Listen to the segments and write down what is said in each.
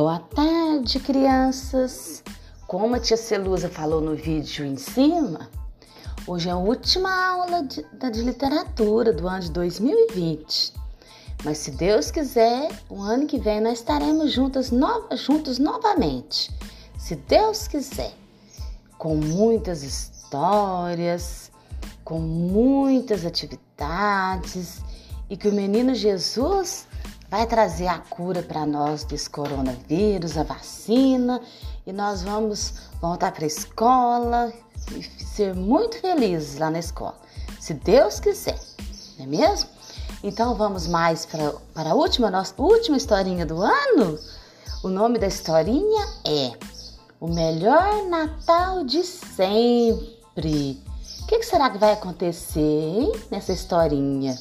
Boa tarde, crianças! Como a tia Celusa falou no vídeo em cima, hoje é a última aula de, de literatura do ano de 2020. Mas se Deus quiser, o ano que vem nós estaremos juntas, no, juntos novamente. Se Deus quiser, com muitas histórias, com muitas atividades e que o menino Jesus vai trazer a cura para nós desse coronavírus, a vacina, e nós vamos voltar para a escola e ser muito felizes lá na escola, se Deus quiser, não é mesmo? Então vamos mais para, para a última, nossa última historinha do ano? O nome da historinha é O Melhor Natal de Sempre. O que, que será que vai acontecer hein, nessa historinha?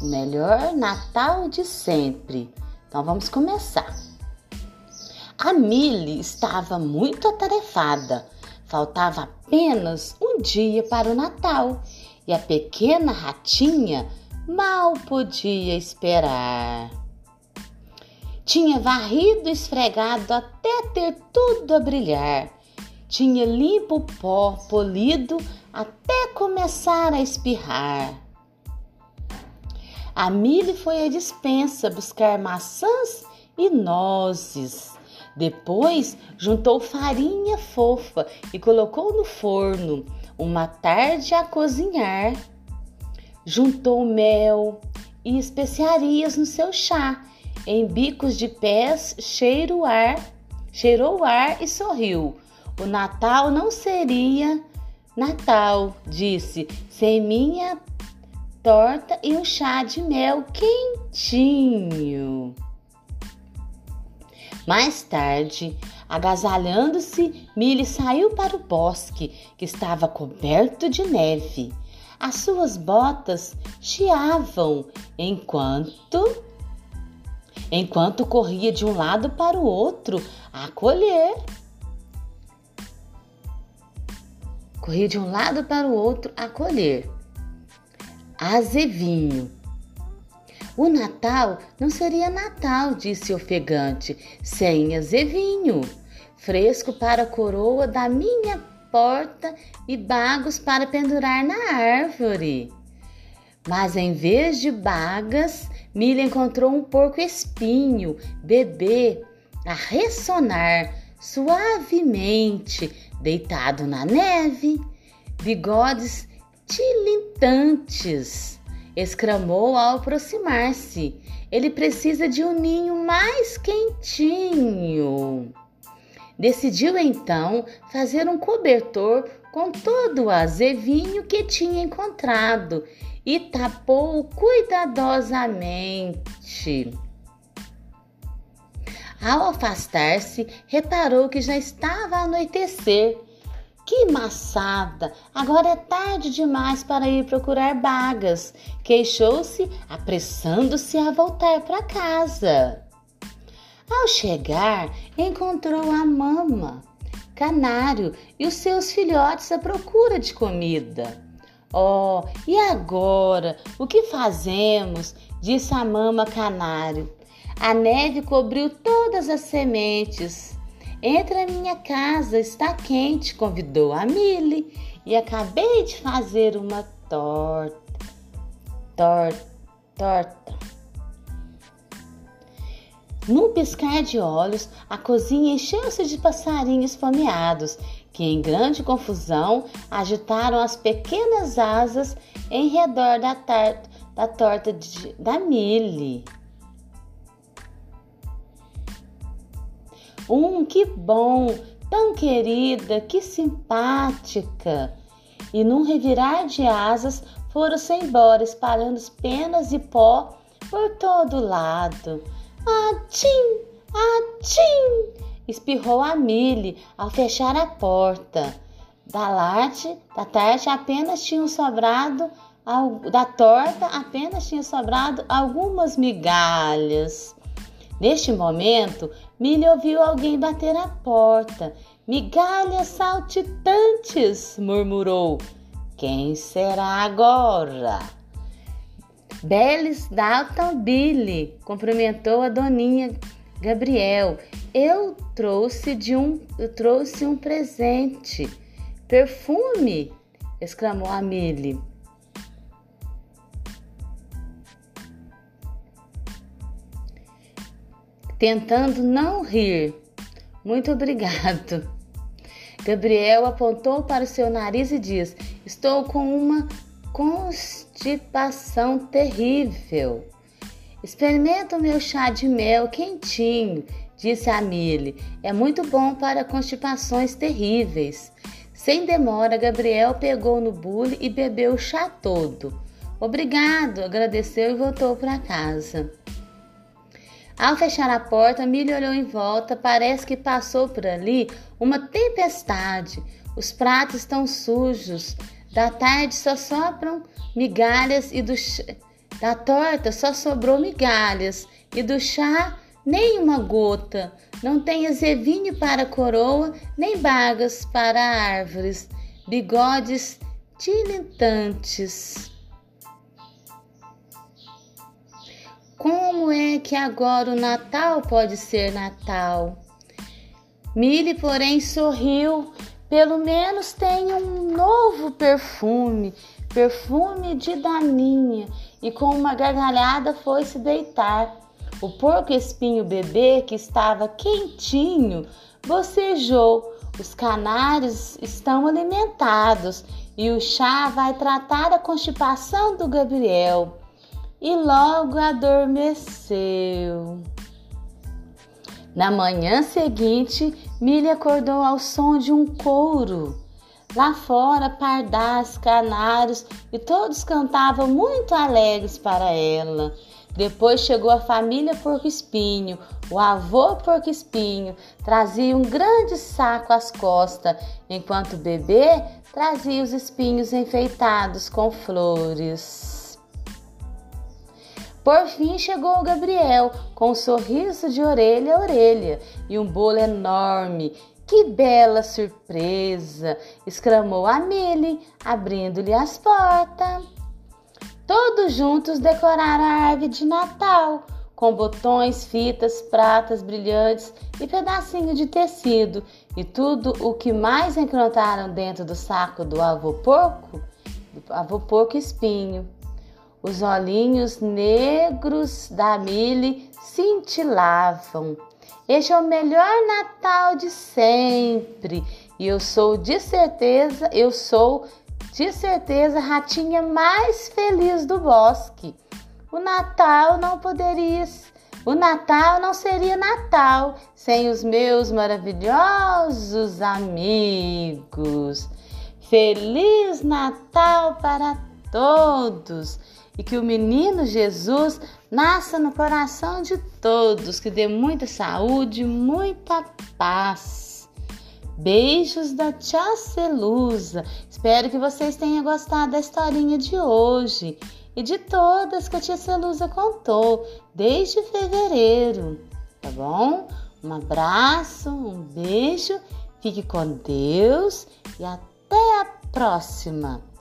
O melhor Natal de sempre. Então vamos começar. A Millie estava muito atarefada. Faltava apenas um dia para o Natal e a pequena ratinha mal podia esperar. Tinha varrido e esfregado até ter tudo a brilhar. Tinha limpo o pó polido até começar a espirrar. A Milly foi à dispensa buscar maçãs e nozes. Depois juntou farinha fofa e colocou no forno, uma tarde a cozinhar. Juntou mel e especiarias no seu chá. Em bicos de pés cheirou ar, cheirou o ar e sorriu. O Natal não seria Natal, disse, sem minha torta e um chá de mel quentinho. Mais tarde, agasalhando-se, Milly saiu para o bosque, que estava coberto de neve. As suas botas chiavam enquanto enquanto corria de um lado para o outro a colher. Corria de um lado para o outro a colher azevinho. O Natal não seria Natal, disse ofegante, sem azevinho, fresco para a coroa da minha porta e bagos para pendurar na árvore. Mas em vez de bagas, Milha encontrou um porco espinho, bebê, a ressonar suavemente, deitado na neve, bigodes tilintantes, exclamou ao aproximar-se. Ele precisa de um ninho mais quentinho. Decidiu então fazer um cobertor com todo o azevinho que tinha encontrado e tapou cuidadosamente. Ao afastar-se, reparou que já estava a anoitecer que maçada! Agora é tarde demais para ir procurar bagas. Queixou-se, apressando-se a voltar para casa. Ao chegar, encontrou a mama, canário e os seus filhotes à procura de comida. Oh, e agora? O que fazemos? disse a mama canário. A neve cobriu todas as sementes. Entra na minha casa, está quente, convidou a Milly e acabei de fazer uma torta. Torta, torta. Num piscar de olhos, a cozinha encheu-se de passarinhos fomeados, que em grande confusão agitaram as pequenas asas em redor da, da torta de, da Milly. Um, que bom, tão querida, que simpática. E num revirar de asas foram-se embora, espalhando penas e pó por todo lado. Atim, atim! Espirrou a Mille ao fechar a porta. Da late, da tarde apenas tinham sobrado da torta apenas tinha sobrado algumas migalhas. Neste momento, Milly ouviu alguém bater à porta. Migalhas saltitantes, murmurou. Quem será agora? Belis Dalton Billy cumprimentou a doninha Gabriel, eu trouxe de um, eu trouxe um presente. Perfume! exclamou a Milly. Tentando não rir. Muito obrigado. Gabriel apontou para o seu nariz e disse: Estou com uma constipação terrível. Experimenta o meu chá de mel quentinho, disse a Milly. É muito bom para constipações terríveis. Sem demora, Gabriel pegou no bule e bebeu o chá todo. Obrigado, agradeceu e voltou para casa. Ao fechar a porta, Milly olhou em volta. Parece que passou por ali uma tempestade. Os pratos estão sujos. Da tarde só sopram migalhas e do ch... da torta só sobrou migalhas e do chá nem uma gota. Não tem azevinho para coroa, nem bagas para árvores, bigodes tilintantes. Como é que agora o Natal pode ser Natal? Mille, porém, sorriu. Pelo menos tem um novo perfume, perfume de daninha, e com uma gargalhada foi se deitar. O porco espinho bebê, que estava quentinho, bocejou. Os canários estão alimentados e o chá vai tratar a constipação do Gabriel e logo adormeceu. Na manhã seguinte, Milly acordou ao som de um couro. Lá fora, pardais, canários e todos cantavam muito alegres para ela. Depois chegou a família Porco Espinho. O avô Porco Espinho trazia um grande saco às costas, enquanto o bebê trazia os espinhos enfeitados com flores. Por fim chegou o Gabriel, com um sorriso de orelha a orelha e um bolo enorme. Que bela surpresa! exclamou a Milly, abrindo-lhe as portas. Todos juntos decoraram a árvore de Natal, com botões, fitas, pratas brilhantes e pedacinho de tecido, e tudo o que mais encontraram dentro do saco do avô porco, do avô porco espinho. Os olhinhos negros da Mili cintilavam. Este é o melhor Natal de sempre. E eu sou de certeza, eu sou de certeza a ratinha mais feliz do bosque. O Natal não poderia, o Natal não seria Natal sem os meus maravilhosos amigos. Feliz Natal para todos! E que o menino Jesus nasça no coração de todos, que dê muita saúde, muita paz. Beijos da Tia Celusa. Espero que vocês tenham gostado da historinha de hoje e de todas que a Tia Celusa contou desde fevereiro, tá bom? Um abraço, um beijo, fique com Deus e até a próxima!